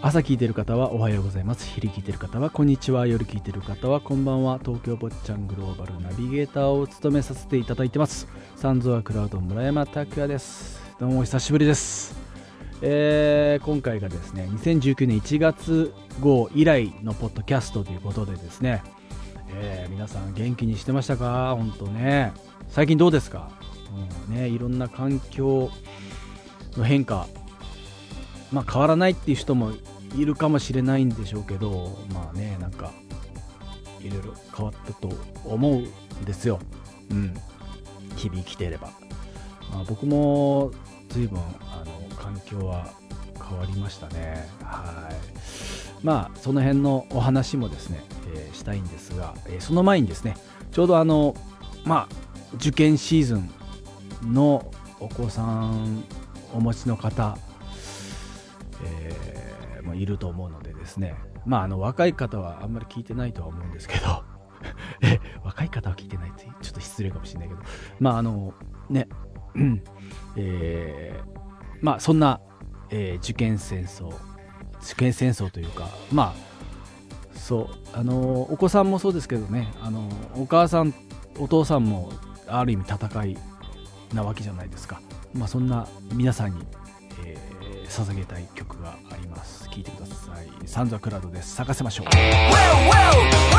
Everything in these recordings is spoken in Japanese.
朝聞いてる方はおはようございます。昼聞いてる方はこんにちは夜聞いてる方はこんばんは。東京坊ちゃんグローバルナビゲーターを務めさせていただいてます。サンズアクラウド村山拓也です。どうもお久しぶりです。えー、今回がですね2019年1月号以来のポッドキャストということでですね、えー、皆さん元気にしてましたか？本当ね。最近どうですか？もうねいろんな環境の変化。まあ変わらないっていう人もいるかもしれないんでしょうけどまあねなんかいろいろ変わったと思うんですよ。うん。日々生きていれば、まあ、僕も随分あの環境は変わりましたね。はい。まあその辺のお話もですね、えー、したいんですが、えー、その前にですねちょうどあのまあ受験シーズンのお子さんお持ちの方、えー、もいると思うのでですねまああの若い方はあんまり聞いてないとは思うんですけど え若い方は聞いてないってちょっと失礼かもしれないけどまああのねえー、まあそんな、えー、受験戦争受験戦争というかまあそうあのお子さんもそうですけどねあのお母さんお父さんもある意味戦いなわけじゃないですか、まあ、そんな皆さんに、えー、捧げたい曲があります。聴いてください。サンザクラウドです。咲かせましょう。Well, well, well,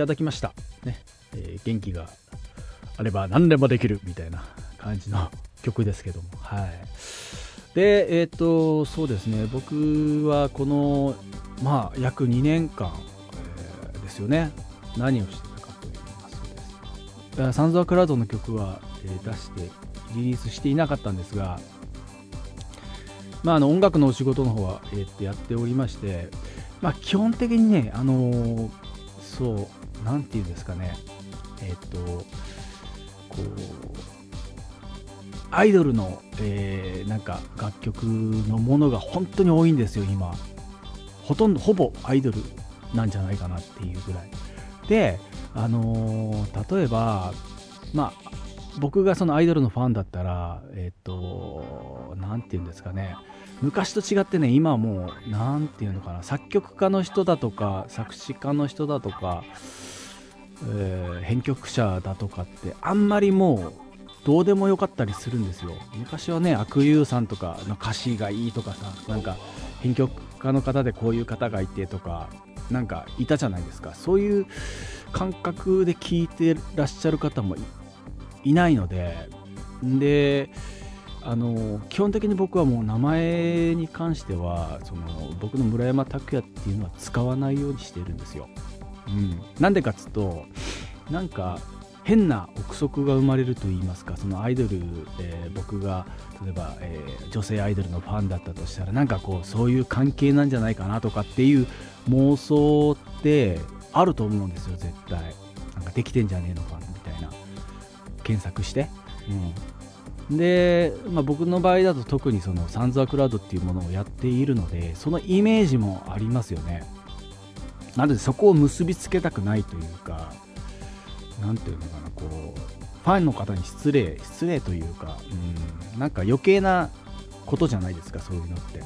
ただきました。ね。えー、元気があれば何でもできるみたいな感じの曲ですけども。はい。で、えっ、ー、と、そうですね。僕はこの、まあ、約2年間、えー、ですよね。何をしてたかと言いますと。サンズアクラウドの曲は、えー、出して、リリースしていなかったんですが、まあ、あの音楽のお仕事の方は、えー、ってやっておりまして、まあ、基本的にね、あのー、そう、何て言うんですかね。えっ、とこうアイドルの、えー、なんか楽曲のものが本当に多いんですよ今。ほとんどほぼアイドルなんじゃないかなっていうぐらい。であのー、例えばまあ僕がそのアイドルのファンだったらえっ、と何て言うんですかね。昔と違ってね今もう何て言うのかな。作曲家の人だとか作詞家の人だとかえー、編曲者だとかってあんまりもうどうでもよかったりするんですよ。昔はね悪友さんとかの歌詞がいいとかさなんか編曲家の方でこういう方がいてとかなんかいたじゃないですか。そういう感覚で聴いてらっしゃる方もいないので。であの基本的に僕はもう名前に関してはその僕の村山拓也っていうのは使わないようにしてるんですよ。うん、でかっつうとなんか変な憶測が生まれると言いますかそのアイドルで僕が例えば、えー、女性アイドルのファンだったとしたらなんかこうそういう関係なんじゃないかなとかっていう妄想ってあると思うんですよ絶対。なんかできてんじゃねえのかみたいな。検索して、うん、で、まあ、僕の場合だと特にそのサンズアクラウドっていうものをやっているのでそのイメージもありますよね。なのでそこを結びつけたくないというか何ていうのかなこうファンの方に失礼失礼というか、うん、なんか余計なことじゃないですかそういうのって。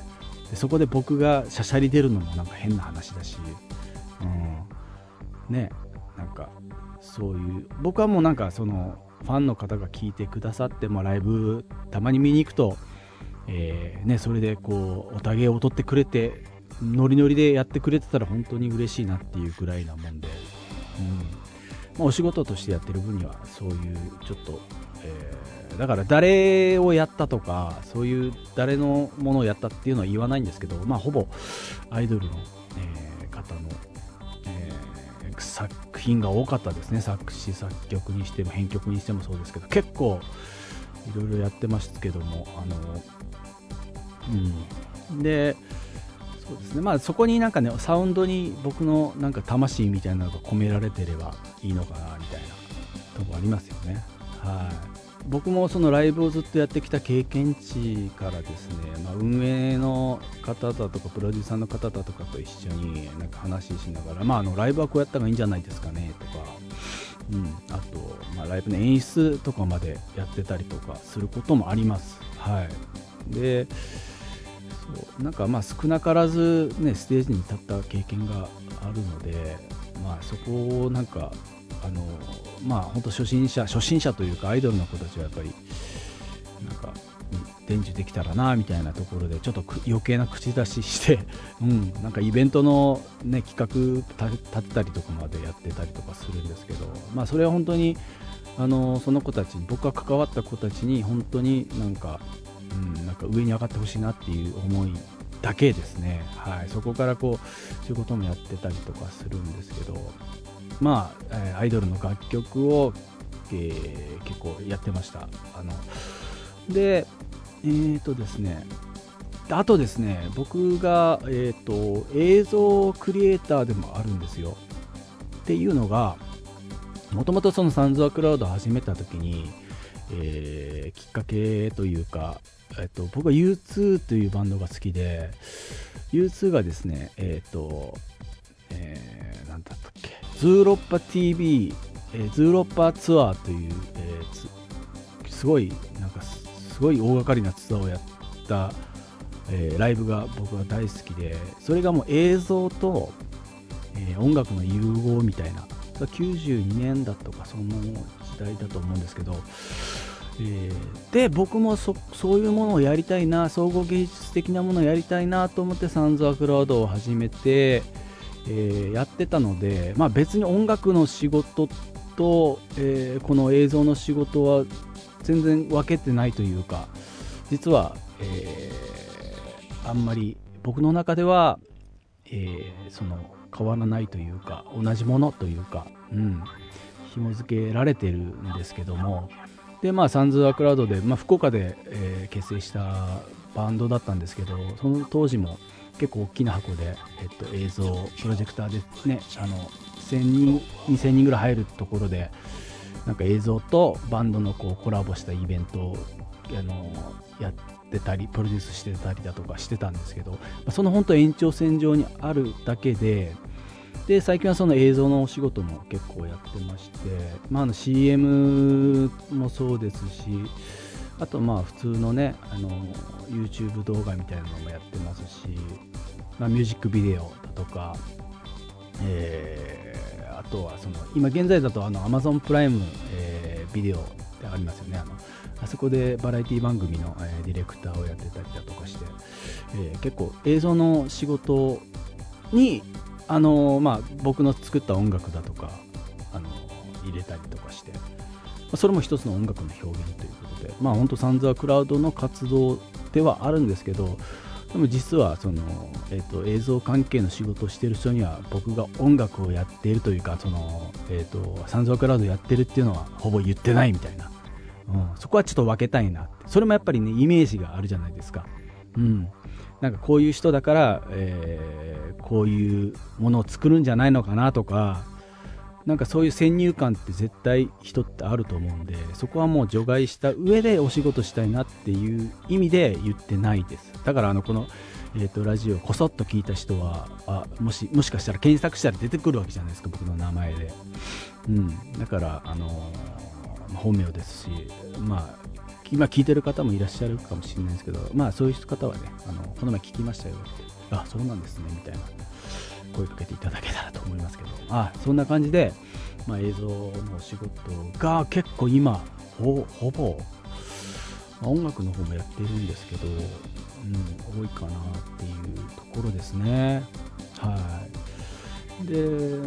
でそこで僕がしゃしゃり出るのもなんか変な話だし、うん、ねなんかそういう僕はもうなんかそのファンの方が聞いてくださってもライブたまに見に行くと、えー、ね、それでこうおたげを踊ってくれてノリノリでやってくれてたら本当に嬉しいなっていうぐらいなもんで、うん。まあ、お仕事としてやってる分にはそういうちょっと、えー、だから誰をやったとかそういう誰のものをやったっていうのは言わないんですけど、まあ、ほぼアイドルの、えー、方の、えー、作品が多かったですね。作詞作曲にしても編曲にしてもそうですけど結構いろいろやってますけどもあのうん。でそうですね。まあそこになんかねサウンドに僕のなんか魂みたいなのが込められてればいいのかなみたいなとこありますよね。はい。僕もそのライブをずっとやってきた経験値からですね、まあ、運営の方だとかプロデューサーの方だとかと一緒になんか話しながら、まあ、あのライブはこうやった方がいいんじゃないですかねとか、うん、あと、まあ、ライブの演出とかまでやってたりとかすることもあります。はい、でそうなんかまあ少なからず、ね、ステージに立った経験があるので、まあ、そこをなんかあのまあ本当初心者初心者というかアイドルの子たちはやっぱりなんか伝授できたらなみたいなところでちょっと余計な口出しして、うん、なんかイベントの、ね、企画立ったりとかまでやってたりとかするんですけど、まあ、それは本当にあのその子たちに僕が関わった子たちに本当になんかうん、なんか上に上がってほしいなっていう思いだけですね、はい、そこからこうそういうこともやってたりとかするんですけど。まあ、え、アイドルの楽曲を、えー、結構やってました。あのでえっ、ー、とですねあとですね僕が、えーと、映像クリエイターでもあるんですよ。っていうのがもともとそのサンズアクラウド始めた時に、えー、きっかけというかえっと、僕は U2 というバンドが好きで U2 がですねえっと、えー、なんだったっけズーロッパ TV、えー、 Zooropa ツアーという、えー、すごいなんかすごい大掛かりなツアーをやった、えー、ライブが僕は大好きでそれがもう映像と、えー、音楽の融合みたいな92年だとかその時代だと思うんですけど、で僕もそそういうものをやりたいな総合芸術的なものをやりたいなと思ってサンズ・アクラウドを始めて、えー、やってたので、まあ、別に音楽の仕事と、えー、この映像の仕事は全然分けてないというか実は、えあんまり僕の中では、えその変わらないというか同じものというか、うん、紐付けられてるんですけどもでまあサンズ・アクラウドで、まあ、福岡で、えー、結成したバンドだったんですけどその当時も結構大きな箱で、えっと、映像プロジェクターでねあの1000人2000人ぐらい入るところでなんか映像とバンドのこうコラボしたイベントをあのやってたりプロデュースしてたりだとかしてたんですけどその本当延長線上にあるだけでで最近はその映像のお仕事も結構やってまして、まあ、の CM もそうですしあとまあ普通のねあの YouTube 動画みたいなのもやってますし、まあ、ミュージックビデオだとか、えー、あとはその今現在だとあの Amazon プライム、えー、ビデオってありますよね。あのあそこでバラエティ番組の、えー、ディレクターをやってたりだとかして、えー、結構映像の仕事にあのまあ、僕の作った音楽だとかあの入れたりとかして、まあ、それも一つの音楽の表現ということで、まあ、本当サンズアクラウドの活動ではあるんですけどでも実はその、えーと、映像関係の仕事をしている人には僕が音楽をやっているというかその、えーと、サンズ・オクラウドやってるっていうのはほぼ言ってないみたいな、うん、そこはちょっと分けたいなそれもやっぱりねイメージがあるじゃないですか、うん、なんかこういう人だから、えー、こういうものを作るんじゃないのかなとかなんかそういう先入観って絶対人ってあると思うんでそこはもう除外した上でお仕事したいなっていう意味で言ってないです。だからあのこの、えー、とラジオこそっと聞いた人はあもしもしかしたら検索したら出てくるわけじゃないですか僕の名前で、うん、だからあのー、本名ですしまあ今聞いてる方もいらっしゃるかもしれないですけどまあそういう方はねあのこの前聞きましたよってあそうなんですねみたいな声かけていただけたらと思いますけど。あそんな感じで、まあ、映像のお仕事が結構今ほぼ、まあ、音楽の方もやってるんですけど、うん、多いかなっていうところですね。はい。で、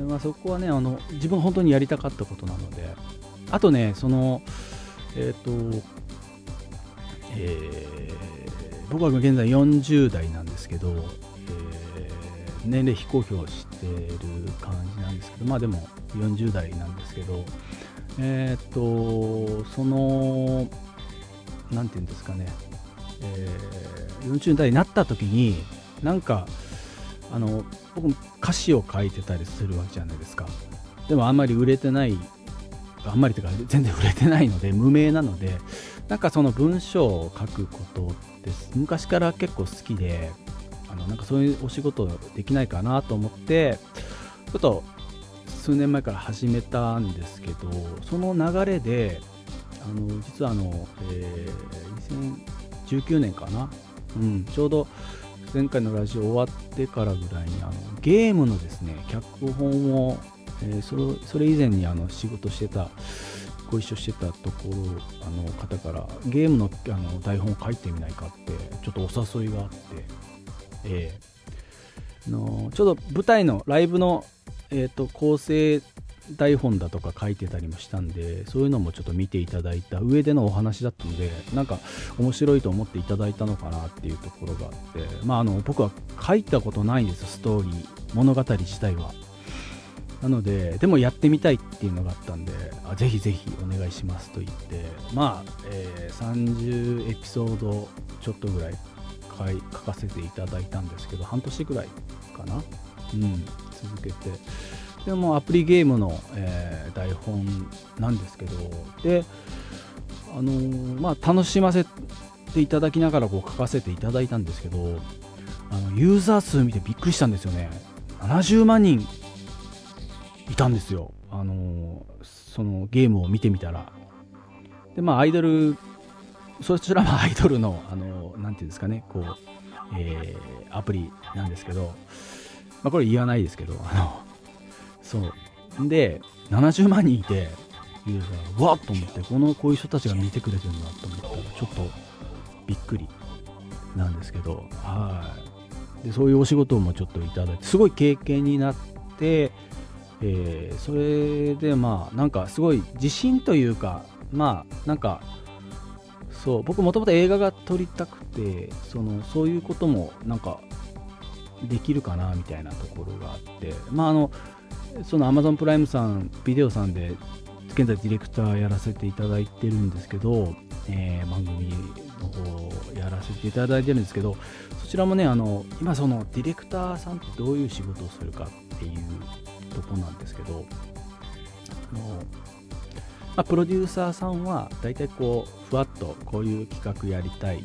まあ、そこはねあの自分本当にやりたかったことなのであとねそのえっ、ー、とえー、僕は現在40代なんですけどえ、年齢非公表してる感じなんですけどまあでも40代なんですけどえっ、とその何て言うんですかね、えー、40代になった時になんかあの僕も歌詞を書いてたりするわけじゃないですか。でもあんまり売れてないあんまりというか全然売れてないので無名なのでなんかその文章を書くことって昔から結構好きであのなんかそういうお仕事できないかなと思ってちょっと数年前から始めたんですけどその流れであの実はあの、えー、2019年かな、うん、ちょうど前回のラジオ終わってからぐらいにあのゲームのですね脚本を、えー、それそれ以前にあの仕事してたご一緒してたところあの方からゲームのあの台本を書いてみないかってちょっとお誘いがあってえー、のちょうど舞台のライブの、えーと、構成台本だとか書いてたりもしたんでそういうのもちょっと見ていただいた上でのお話だったのでなんか面白いと思っていただいたのかなっていうところがあってまああの僕は書いたことないんですストーリー。物語自体は。なのででもやってみたいっていうのがあったんであぜひぜひお願いしますと言ってまあ、えー、30エピソードちょっとぐらい回書かせていただいたんですけど半年ぐらいかな、うん、続けて。でもアプリゲームの、えー、台本なんですけどであのー、まあ楽しませていただきながらこう書かせていただいたんですけどあのユーザー数見てびっくりしたんですよね。70万人いたんですよ。あの、そのゲームを見てみたら。でまあアイドルそちらは アイドルの、あの、なんていうんですかね、こう、えー、アプリなんですけど、まあ、これ言わないですけど、あの、そう。で、70万人いて、ユーザー、わっと思って、この、こういう人たちが見てくれてるんだと思ったら、ちょっとびっくりなんですけど、はい。で、そういうお仕事もちょっといただいて、すごい経験になって、えー、それでまあ、なんかすごい自信というか、まあ、なんか、そう僕もともと映画が撮りたくてそのそういうこともなんかできるかなみたいなところがあってまああのその Amazon プライムさんビデオさんで現在ディレクターやらせていただいてるんですけど、えー、番組の方やらせていただいてるんですけどそちらもねあの今そのディレクターさんってどういう仕事をするかっていうとこなんですけどあのまあ、プロデューサーさんは大体こうふわっとこういう企画やりたい。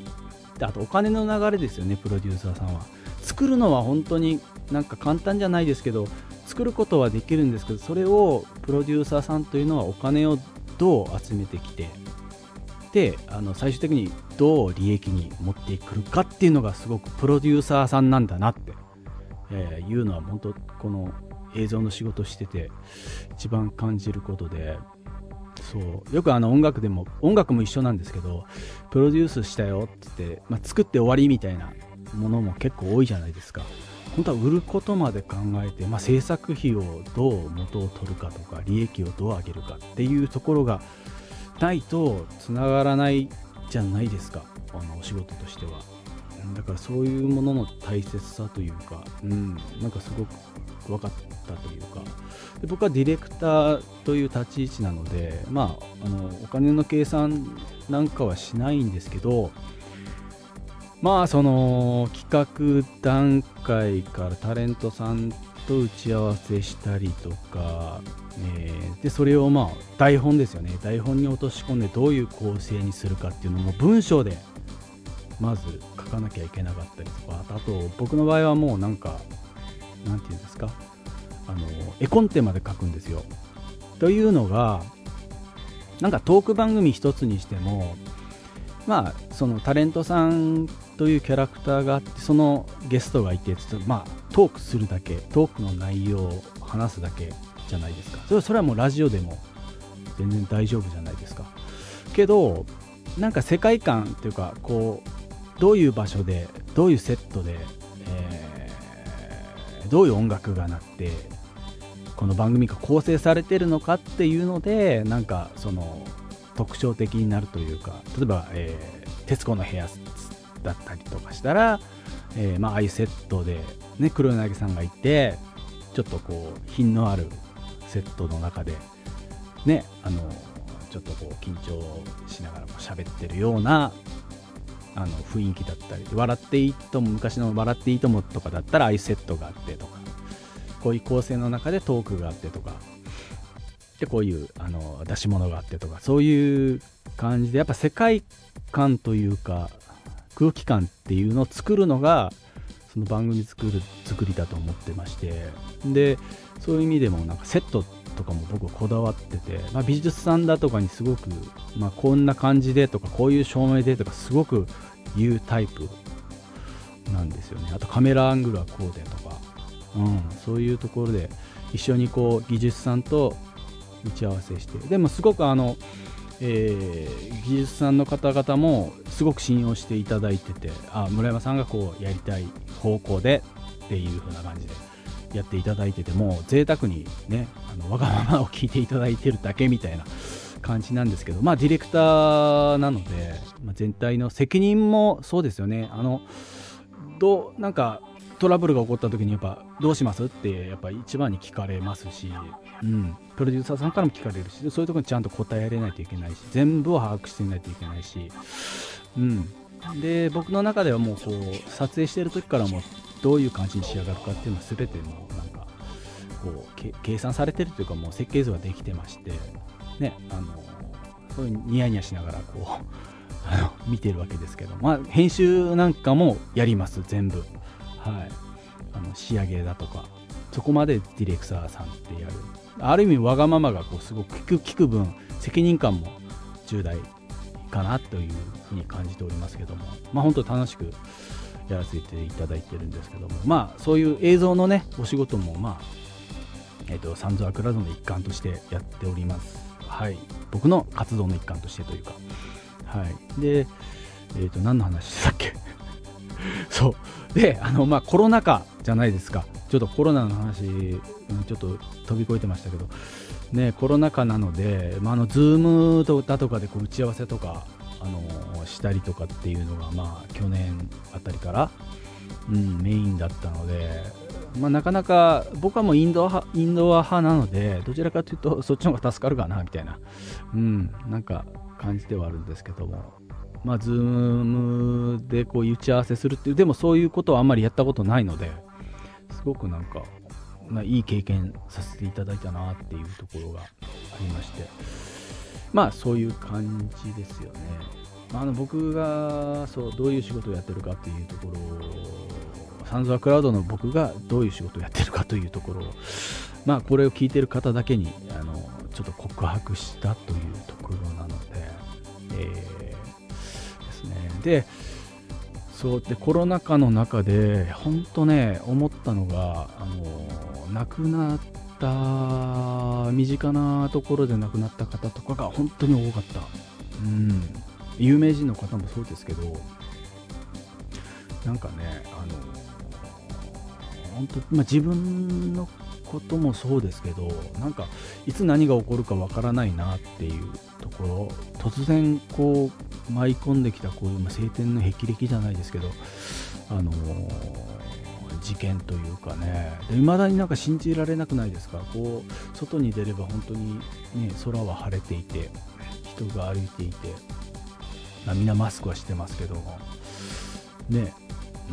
であとお金の流れですよねプロデューサーさんは。作るのは本当になんか簡単じゃないですけど作ることはできるんですけどそれをプロデューサーさんというのはお金をどう集めてきてであの最終的にどう利益に持ってくるかっていうのがすごくプロデューサーさんなんだなって、えー、いうのは本当この映像の仕事してて一番感じることでそうよくあの音楽でも音楽も一緒なんですけどプロデュースしたよってって、まあ、作って終わりみたいなものも結構多いじゃないですか。本当は売ることまで考えて、まあ、制作費をどう元を取るかとか利益をどう上げるかっていうところがないとつながらないじゃないですか。あのお仕事としては、だからそういうものの大切さというか、うん、なんかすごく分かったというか。で僕はディレクターという立ち位置なので、まあ、あのお金の計算なんかはしないんですけどまあその企画段階からタレントさんと打ち合わせしたりとか、えー、でそれをまあ台本ですよね。台本に落とし込んでどういう構成にするかっていうのも文章でまず書かなきゃいけなかったりとか。あと僕の場合はもうなんかなんていうんですか？あの絵コンテまで書くんですよ。というのがなんかトーク番組一つにしてもまあそのタレントさんというキャラクターがあってそのゲストがいてちょっとまあトークするだけトークの内容を話すだけじゃないですか。それそれはもうラジオでも全然大丈夫じゃないですか。けどなんか世界観っていうかこうどういう場所でどういうセットで、え、どういう音楽が鳴ってこの番組が構成されてるのかっていうのでなんかその特徴的になるというか例えば、えー、徹子の部屋だったりとかしたら、えー、まあ、あいうセットで、ね、黒柳さんがいてちょっとこう品のあるセットの中でねあのちょっとこう緊張しながらも喋ってるようなあの雰囲気だったり笑っていいとも昔の「笑っていいとも」とかだったらああいうセットがあってとかこういう構成の中でトークがあってとかでこういうあの出し物があってとかそういう感じでやっぱ世界観というか空気感っていうのを作るのがその番組作る作りだと思ってましてでそういう意味でもなんかセットってとかも僕はこだわってて、まあ、美術さんだとかにすごく、まあ、こんな感じでとかこういう照明でとかすごく言うタイプなんですよね。あとカメラアングルはこうでとか、うん、そういうところで一緒にこう技術さんと打ち合わせして。でもすごくあのえー、技術さんの方々もすごく信用していただいててあ村山さんがこうやりたい方向でっていう風な感じでやっていただいてても贅沢にねあのわがままを聞いていただいてるだけみたいな感じなんですけどまあディレクターなので、まあ、全体の責任もそうですよね。あのどうなんかトラブルが起こった時にやっぱどうしますってやっぱ一番に聞かれますし、うん、プロデューサーさんからも聞かれるしそういうところにちゃんと答えられないといけないし全部を把握していないといけないし、うん、で僕の中ではもうこう撮影してる時からもどういう感じに仕上がるかっていうのは全てもうなんかこう計算されてるというかもう設計図ができてましてねあのそういうニヤニヤしながらこう あの見てるわけですけど、まあ、編集なんかもやります全部。はい、あの仕上げだとかそこまでディレクターさんってやる。ある意味わがままがこうすごく聞く聞く分責任感も重大かなというふうに感じておりますけども。まあ本当楽しくやらせていただいてるんですけども。まあそういう映像のねお仕事もまあえっ、ー、とサンズアクラドの一環としてやっております。はい。僕の活動の一環としてというか。はい。でえっ、ー、と何の話でしたっけ？そう。であの、まあ、コロナ禍じゃないですか。ちょっとコロナの話、ちょっと飛び越えてましたけど、ね、コロナ禍なので、まあ、あの Zoom だとかでこう打ち合わせとか、あのしたりとかっていうのが、まあ、去年あたりから、うん、メインだったので、まあ、なかなか僕はもうインドアインドア派なのでどちらかというとそっちの方が助かるかなみたいな、うん、なんか感じではあるんですけども。まあ、ズームでこう打ち合わせするっていう、でもそういうことはあんまりやったことないので、すごくなんか、まあ、いい経験させていただいたなっていうところがありまして、まあそういう感じですよね。まあ、あの僕がそうどういう仕事をやってるかっていうところサンズアクラウドの僕がどういう仕事をやってるかというところ、まあ、これを聞いてる方だけにあのちょっと告白したというところなので、えーでそうでコロナ禍の中で本当ね思ったのがあの亡くなった身近なところで亡くなった方とかが本当に多かった、うん、有名人の方もそうですけどなんかねあの本当、まあ、自分のこともそうですけどなんかいつ何が起こるかわからないなっていうところ突然こう舞い込んできたこういう晴天の霹靂じゃないですけどあの事件というかね。いまだになんか信じられなくないですか？こう外に出れば本当に、ね、空は晴れていて人が歩いていて、ま、みんなマスクはしてますけども。ね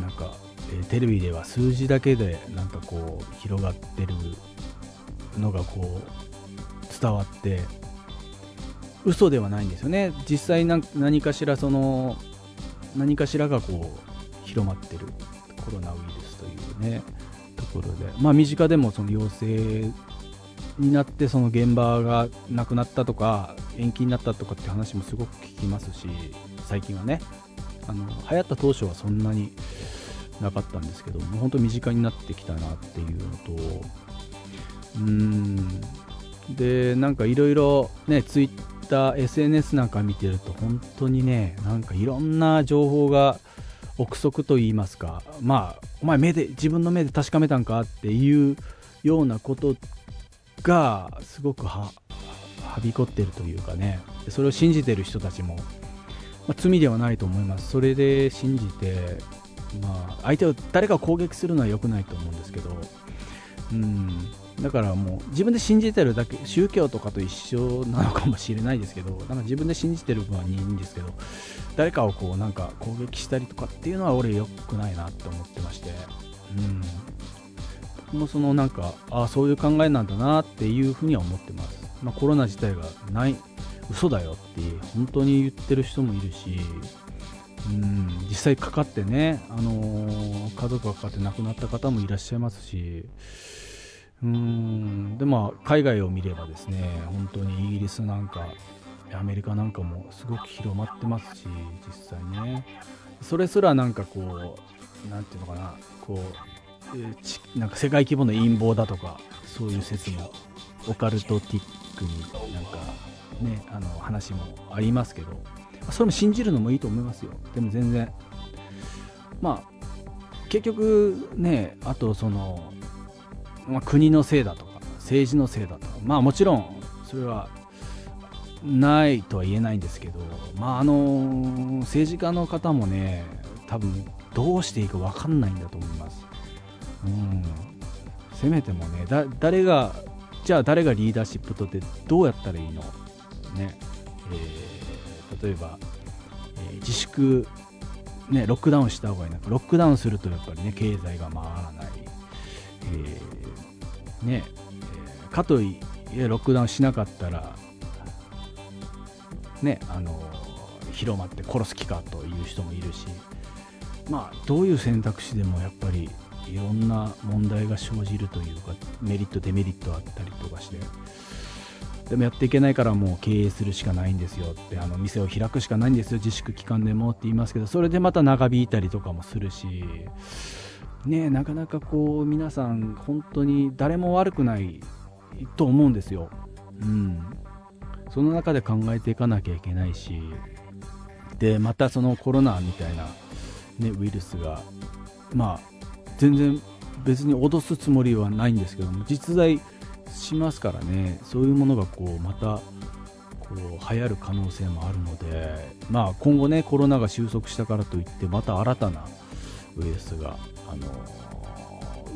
なんか、え、テレビでは数字だけでなんかこう広がってるのがこう伝わって嘘ではないんですよね。実際何かしらその何かしらがこう広まってるコロナウイルスというねところで。まあ身近でもその陽性になってその現場がなくなったとか延期になったとかって話もすごく聞きますし最近はね。あの流行った当初はそんなになかったんですけども本当身近になってきたなっていうのとうーん。でなんかいろいろねツイッター SNS なんか見てると本当にねなんかいろんな情報が憶測と言いますかまあお前目で自分の目で確かめたんかっていうようなことがすごくはびこってるというかね。それを信じてる人たちも、まあ、罪ではないと思います。それで信じて、まあ、相手を誰かを攻撃するのは良くないと思うんですけどうん。だからもう自分で信じてるだけ宗教とかと一緒なのかもしれないですけど なんか自分で信じてる分はいいんですけど誰かをこうなんか攻撃したりとかっていうのは俺良くないなって思ってましてうん。僕もそのなんかああそういう考えなんだなっていうふうには思ってます、まあ、コロナ自体がない嘘だよって本当に言ってる人もいるしうん。実際かかってね、あのー、家族がかかって亡くなった方もいらっしゃいますしうん。でまあ海外を見ればですね本当にイギリスなんかアメリカなんかもすごく広まってますし実際ね。それすらなんかこう何て言うのかなこう、えー、なんか世界規模の陰謀だとかそういう説もオカルトティックになんかねあの話もありますけどそれも信じるのもいいと思いますよ。でも全然まあ結局ねあとそのまあ、国のせいだとか政治のせいだとか。まあもちろんそれはないとは言えないんですけど、まあ、あの政治家の方もね多分どうしていいか分かんないんだと思います。うん、せめてもね誰がじゃあ誰がリーダーシップとってどうやったらいいの、ね。えー、例えば、えー、自粛、ね、ロックダウンした方がいいなロックダウンするとやっぱりね経済が回らない、えー、ね、かといえロックダウンしなかったらねあの広まって殺す気かという人もいるしまあどういう選択肢でもやっぱりいろんな問題が生じるというかメリットデメリットあったりとかしてでもやっていけないからもう経営するしかないんですよってあの店を開くしかないんですよ自粛期間でもって言いますけどそれでまた長引いたりとかもするしねなかなかこう皆さん本当に誰も悪くないと思うんですよ。うんその中で考えていかなきゃいけないしでまたそのコロナみたいな、ね、ウイルスがまあ全然別に脅すつもりはないんですけども実在しますからねそういうものがこうまたこう流行る可能性もあるので、まあ、今後ねコロナが収束したからといってまた新たなウイルスが、あの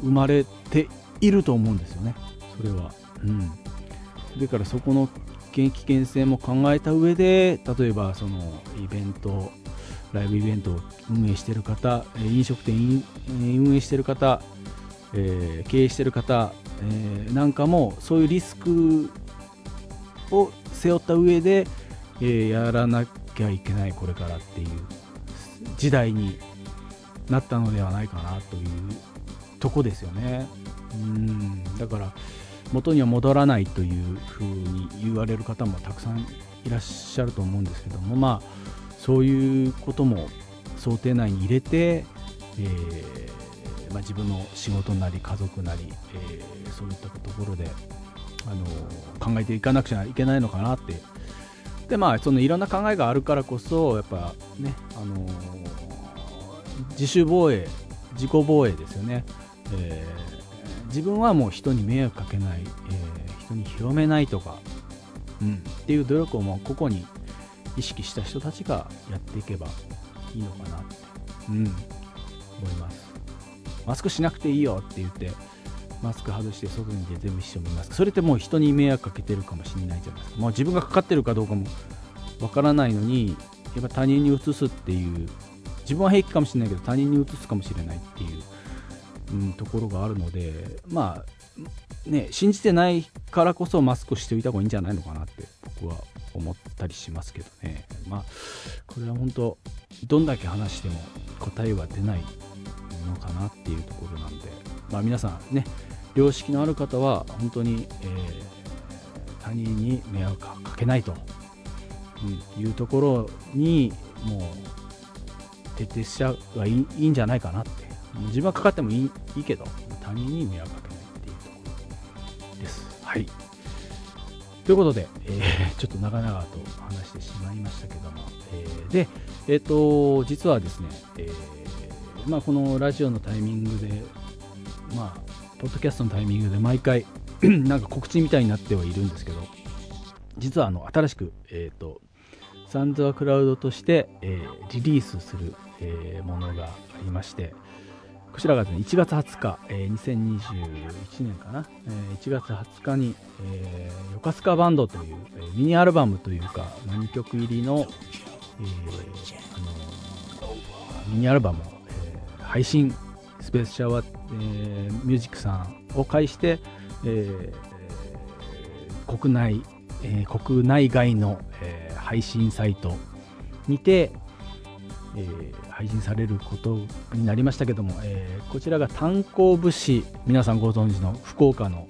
生まれていると思うんですよねそれは。うん、だからそこの危険性も考えた上で例えばそのイベントライブイベントを運営している方飲食店運営している方、えー、経営している方、えー、なんかもそういうリスクを背負った上で、えー、やらなきゃいけないこれからっていう時代になったのではないかなというとこですよね。うんだから元には戻らないというふうに言われる方もたくさんいらっしゃると思うんですけどもまあそういうことも想定内に入れて、えー、まあ、自分の仕事なり家族なり、えー、そういったところであの考えていかなくちゃいけないのかなってでまあそのいろんな考えがあるからこそやっぱねあの自主防衛自己防衛ですよね、えー自分はもう人に迷惑かけない、えー、人に広めないとか、うん、っていう努力をもう個々に意識した人たちがやっていけばいいのかなって、うん、思います。マスクしなくていいよって言ってマスク外して外に出てる人もいます。それってもう人に迷惑かけてるかもしれないじゃないですか。もう自分がかかってるかどうかもわからないのにやっぱ他人に移すっていう自分は平気かもしれないけど他人に移すかもしれないっていう、うん、ところがあるのでまあね信じてないからこそマスクしておいた方がいいんじゃないのかなって僕は思ったりしますけどね。まあこれは本当どんだけ話しても答えは出ないのかなっていうところなんでまあ皆さんね良識のある方は本当に、えー、他人に迷惑かけないと、うん、いうところにもう徹底しちゃうがいいいいんじゃないかなって自分はかかってもいいいいけど他人に迷惑かけないっていうところです。はいということで、えー、ちょっと長々と話してしまいましたけども、えー、で、えっ、ー、と、実はですね、えまあ、このラジオのタイミングで、まあ、ポッドキャストのタイミングで毎回なんか告知みたいになってはいるんですけど、実はあの新しく、えっ、ー、と、サンズアクラウドとして、えー、リリースする、えー、ものがありまして、こちらがですね、1月20日、えー、2021年かな、えー、1月20日に、えー、横須賀バンドという、えー、ミニアルバムというか、2曲入りの、えー、あのミニアルバムを、えー、配信スペースシャワー、えー、ミュージックさんを介して、えー、国内、えー、国内外の、えー、配信サイトにて、えー、配信されることになりましたけども、えー、こちらが炭鉱節皆さんご存知の福岡の,、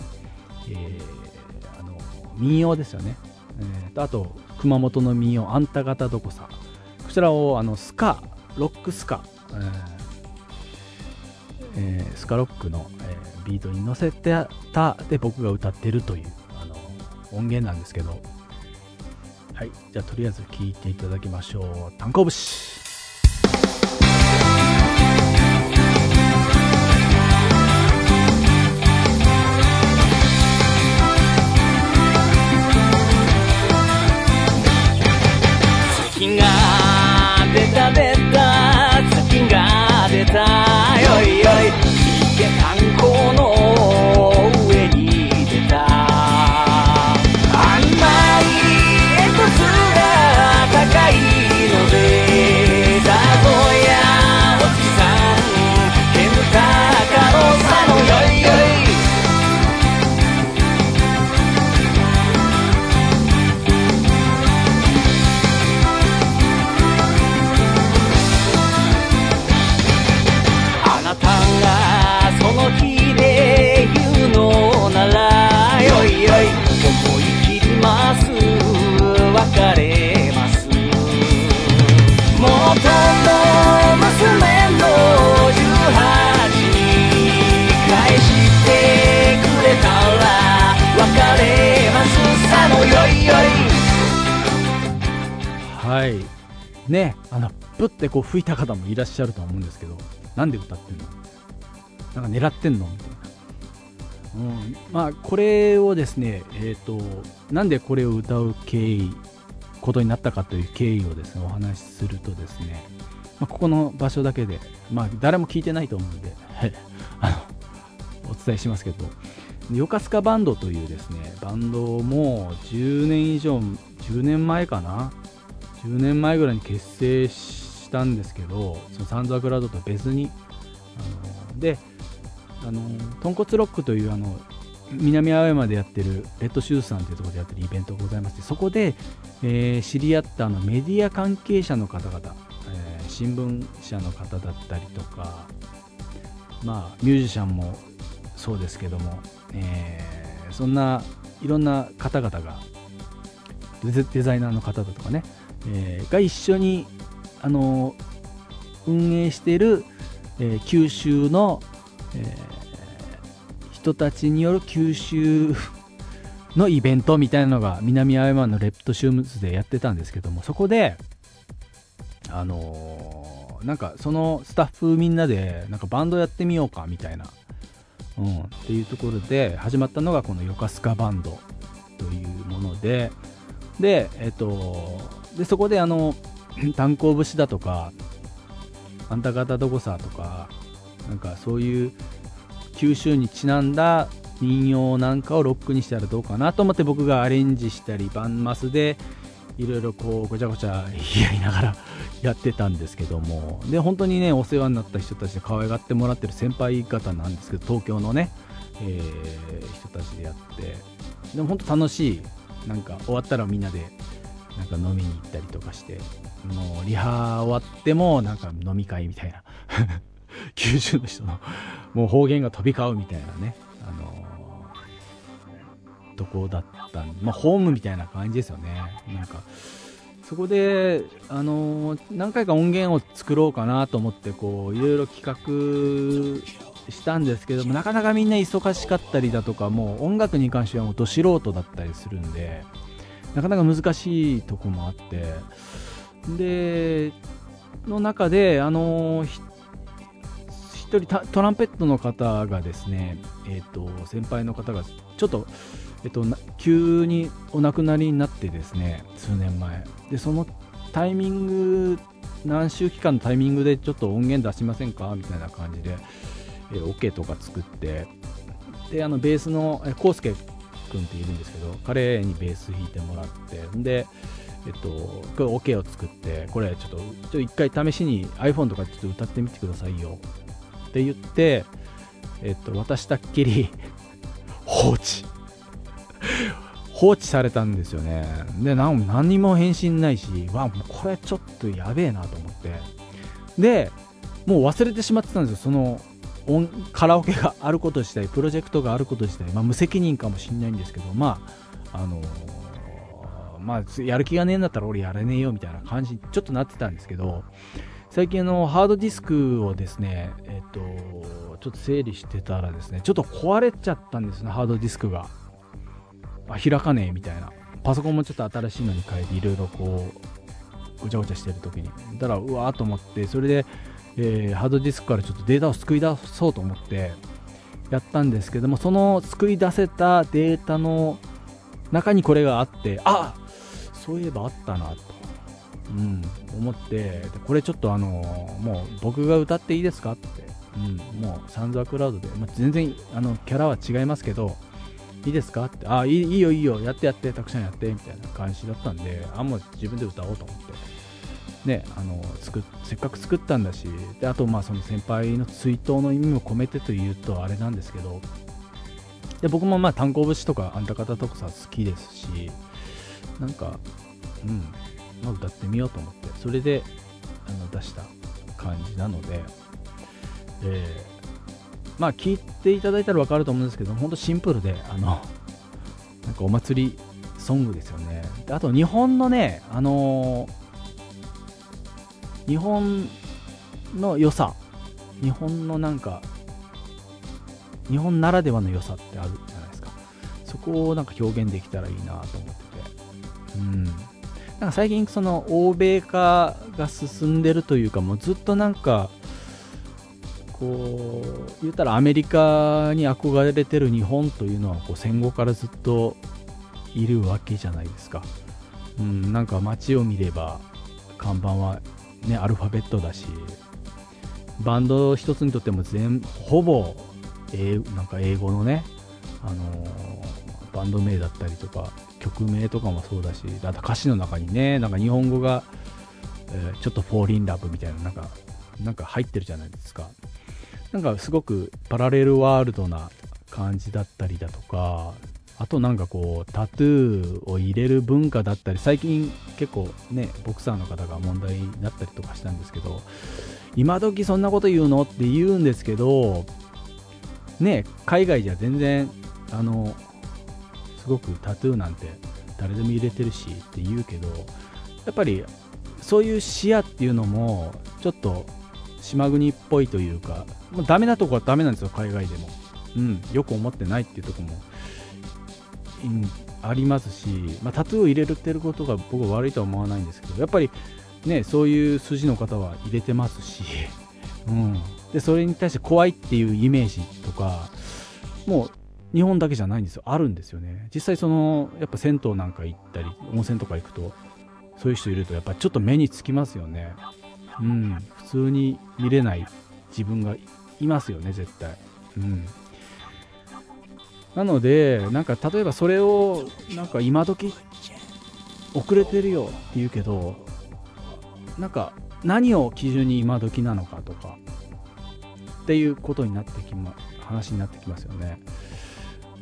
えー、あの民謡ですよね、えー、あと熊本の民謡あんた方どこさ。こちらをあのスカロックスカ、えーえー、スカロックの、えー、ビートに乗せてたで僕が歌ってるというあの音源なんですけど。はい。じゃあとりあえず聞いていただきましょう。炭鉱節。こう吹いた方もいらっしゃると思うんですけどなんで歌ってんの？なんか狙ってんの？みたいな、うん、まあこれをですねえっ、ー、となんでこれを歌う経緯ことになったかという経緯をですねお話しするとですね、まあ、ここの場所だけでまあ誰も聞いてないと思うんで あのお伝えしますけど横須賀バンドというですねバンドも10年以上10年前かな？10年前ぐらいに結成したんですけどそのサンズアクラウドと別にあのであの豚骨ロックというあの南青山でやってるレッドシューズさんというところでやってるイベントがございましてそこで、えー、知り合ったあのメディア関係者の方々、えー、新聞社の方だったりとかまあミュージシャンもそうですけども、えー、そんないろんな方々がデザイナーの方だとかねえー、が一緒に、あの運営している、えー、九州の、えー、人たちによる九州の イベントみたいなのが南青山のレプトシュームズでやってたんですけどもそこであのー、なんかそのスタッフみんなでなんかバンドやってみようかみたいなうん、っていうところで始まったのがこの横須賀バンドというものでで,、えっと、でそこであの 炭鉱節だとかあんた方どこさとかなんかそういう九州にちなんだ民謡なんかをロックにしたらどうかなと思って僕がアレンジしたりバンマスでいろいろこうごちゃごちゃやりながら やってたんですけども。で本当にねお世話になった人たちで可愛がってもらってる先輩方なんですけど東京のね、えー、人たちでやって。でも本当楽しい。なんか終わったらみんなでなんか飲みに行ったりとかしてもうリハ終わってもなんか飲み会みたいな。九州の人のもう方言が飛び交うみたいなね。あのー、とこだったんまあホームみたいな感じですよね。なんかそこで、あのー、何回か音源を作ろうかなと思ってこういろいろ企画したんですけどもなかなかみんな忙しかったりだとかもう音楽に関してはもうど素人だったりするんでなかなか難しいとこもあって。での中であの一人トランペットの方がですね、えーと、先輩の方がちょっと、えーと、急にお亡くなりになってですね数年前。でそのタイミング何週期間のタイミングでちょっと音源出しませんか？みたいな感じで、えー、オ、ケとか作って。であのベースのコウスケ君っているんですけど彼にベース弾いてもらってでえっと、これオ、ケを作って、これちょっと、一回試しに iPhone とかちょっと歌ってみてくださいよって言って、えっと、渡したっきり放置放置されたんですよね。で、何何も返信ないし、わ、もうこれちょっとやべえなと思って。で、もう忘れてしまってたんですよ、そのカラオケがあること自体、プロジェクトがあること自体、まあ、無責任かもしれないんですけど、まあ、あのまあ、やる気がねえんだったら俺やれねえよみたいな感じにちょっとなってたんですけど、最近のハードディスクをですね、えっと、ちょっと整理してたらですね、ちょっと壊れちゃったんですね、ハードディスクが。あ、開かねえみたいな。パソコンもちょっと新しいのに変えて、いろいろこう、ごちゃごちゃしてる時に。だから、うわーと思って、それで、えー、ハードディスクからちょっとデータを救い出そうと思ってやったんですけども、その救い出せたデータの中にこれがあって、あそういえばあったなと、うん、思ってこれちょっとあのもう僕が歌っていいですかって、うん、もうサンズアクラウドで、まあ、全然あのキャラは違いますけどいいですかってあいいいよいいよやってやってたくさんやってみたいな感じだったんであもう自分で歌おうと思って。ね、あの作せっかく作ったんだしであとまあその先輩の追悼の意味も込めてというとあれなんですけどで僕もまあ炭鉱節とかあんた方とかさ好きですしなんか、うん、まあ、歌ってみようと思って、それであの出した感じなので、えー、まあ、聞いていただいたら分かると思うんですけど、本当シンプルで、あの、なんかお祭りソングですよね。あと、日本のね、あのー、日本の良さ、日本のなんか、日本ならではの良さってあるじゃないですか。そこをなんか表現できたらいいなと思ってて。うん、なんか最近その欧米化が進んでるというかもうずっとなんかこう言ったらアメリカに憧れてる日本というのはこう戦後からずっといるわけじゃないですか、うん、なんか街を見れば看板はねアルファベットだしバンド一つにとっても全ほぼ英なんか英語のね、あのー、バンド名だったりとか曲名とかもそうだしあと歌詞の中にねなんか日本語が、えー、ちょっと「フォーリンラブ」みたいななんかなんか入ってるじゃないですか。なんかすごくパラレルワールドな感じだったりだとかあとなんかこうタトゥーを入れる文化だったり最近結構ねボクサーの方が問題になったりとかしたんですけど今時そんなこと言うの？って言うんですけどね海外じゃ全然あのすごくタトゥーなんて誰でも入れてるしって言うけどやっぱりそういう視野っていうのもちょっと島国っぽいというか、まあ、ダメなとこはダメなんですよ海外でも、うん、よく思ってないっていうとこも、うん、ありますし、まあ、タトゥーを入れるってることが僕は悪いとは思わないんですけどやっぱりねそういう筋の方は入れてますし、うん、でそれに対して怖いっていうイメージとかもう日本だけじゃないんですよ。あるんですよね。実際そのやっぱ銭湯なんか行ったり温泉とか行くとそういう人いるとやっぱちょっと目につきますよね。うん。普通に見れない自分がいますよね絶対。うん。なのでなんか例えばそれをなんか今時遅れてるよって言うけどなんか何を基準に今時なのかとかっていうことになってきま話になってきますよね。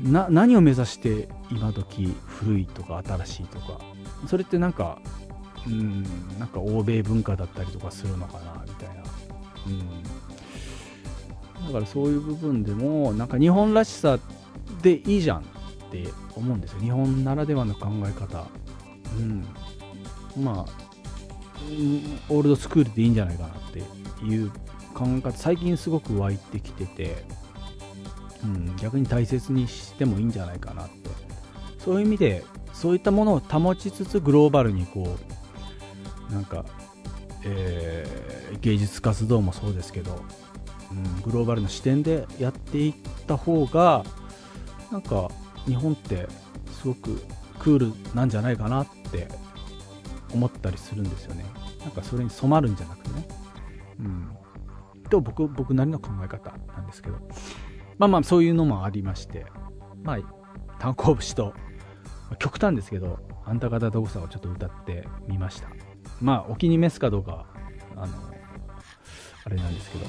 な何を目指して今時古いとか新しいとか。それってなんかうんなんか欧米文化だったりとかするのかなみたいな。うん。だからそういう部分でもなんか日本らしさでいいじゃんって思うんですよ。日本ならではの考え方。うん。まあオールドスクールでいいんじゃないかなっていう考え方。最近すごく湧いてきてて、うん、逆に大切にしてもいいんじゃないかなって。そういう意味でそういったものを保ちつつグローバルにこうなんか、えー、芸術活動もそうですけど、うん、グローバルな視点でやっていった方がなんか日本ってすごくクールなんじゃないかなって思ったりするんですよね。なんかそれに染まるんじゃなくてね。うん。と僕僕なりの考え方なんですけど。まあまあそういうのもありまして。まあ炭鉱節と極端ですけどあんた方どこさをちょっと歌ってみました。まあお気に召すかどうかあのあれなんですけど。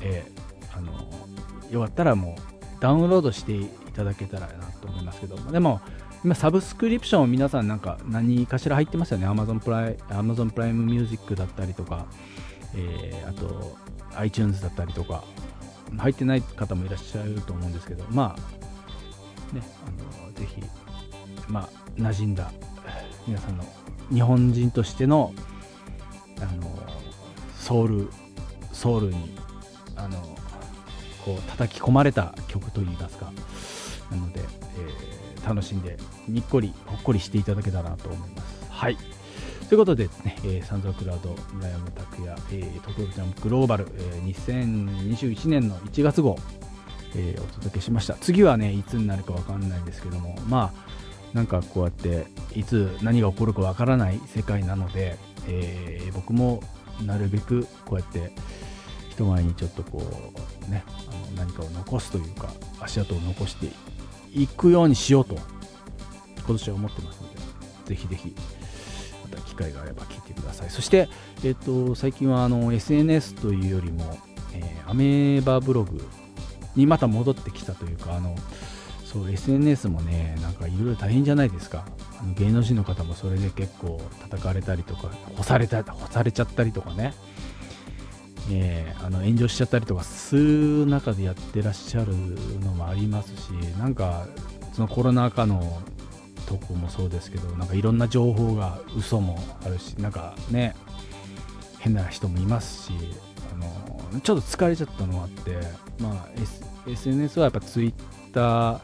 えー、あのよかったらもうダウンロードしていただけたらなと思いますけどでも今サブスクリプション皆さんなんか何かしら入ってますよね。Amazon プライ Amazon プライムミュージックだったりとか、えー、あと iTunes だったりとか。入ってない方もいらっしゃると思うんですけど。まあねあのぜひまあ馴染んだ皆さんの日本人としてのあのソウルソウルにこう叩き込まれた曲といいますか。なので、えー楽しんでにっこりほっこりしていただけたらなと思います。はい。ということでですね、えー、サンズクラウド村山拓也、えー、特別ジャンプグローバル、えー、2021年の1月号、えー、お届けしました。次はねいつになるかわかんないですけどもまあなんかこうやっていつ何が起こるかわからない世界なので、えー、僕もなるべくこうやって人前にちょっとこうねあの何かを残すというか足跡を残して行くようにしようと今年は思ってますのでぜひぜひまた機会があれば聞いてください。そして、えーと、最近はあの SNS というよりも、えー、アメーバブログにまた戻ってきたというかあのそう SNS もねなんかいろいろ大変じゃないですか。あの芸能人の方もそれで結構叩かれたりとか干された干されちゃったりとかね。え、あの炎上しちゃったりとかする中でやってらっしゃるのもありますしなんかそのコロナ禍のとこもそうですけどなんかいろんな情報が嘘もあるしなんかね変な人もいますしあのちょっと疲れちゃったのもあって、まあ S、SNS はやっぱ Twitter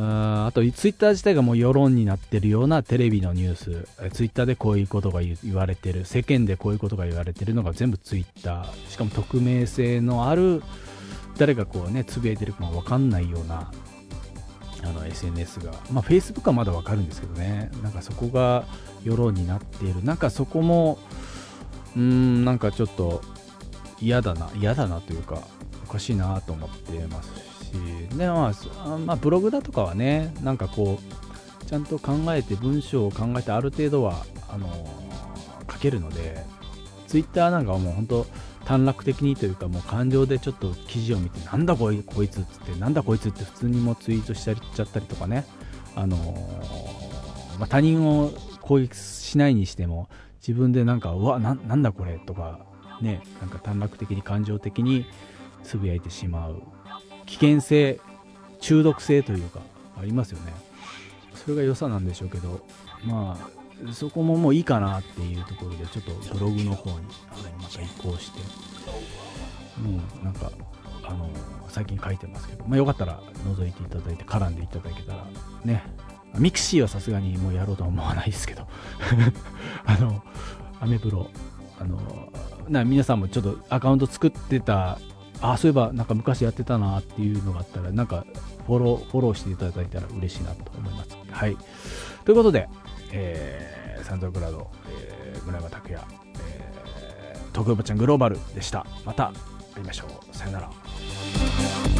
ああとツイッター自体がもう世論になってるようなテレビのニュース。ツイッターでこういうことが言われてる。世間でこういうことが言われてるのが全部ツイッターしかも匿名性のある誰がこうねつぶやいてるかも分かんないようなあの SNS が。まあ Facebook はまだ分かるんですけどね。なんかそこが世論になっている。なんかそこもうーんなんかちょっと嫌だな嫌だなというかおかしいなと思ってますしで、まあ、まあ、ブログだとかはねなんかこうちゃんと考えて文章を考えてある程度はあの書けるのでツイッターなんかはもう本当短絡的にというかもう感情でちょっと記事を見てなんだこいこいつっつってなんだこいつって普通にもツイートしちゃったりとかねあのまあ、他人を攻撃しないにしても自分でなんかうわなんだこれとかねなんか短絡的に感情的につぶやいてしまう。危険性中毒性というかありますよね。それが良さなんでしょうけどまあそこももういいかなっていうところでちょっとブログの方にまた移行してもうなんかあの最近書いてますけど、まあ、よかったら覗いていただいて絡んでいただけたらね。ミクシーはさすがにもうやろうとは思わないですけど。あのアメブロあのな皆さんもちょっとアカウント作ってたあそういえばなんか昔やってたなっていうのがあったらなんかフォローフォローしていただいたら嬉しいなと思います。はい。ということで、えー、サンドクラウド、えー、村山拓也、えー、東京おばちゃんグローバルでした。また会いましょう。さよなら。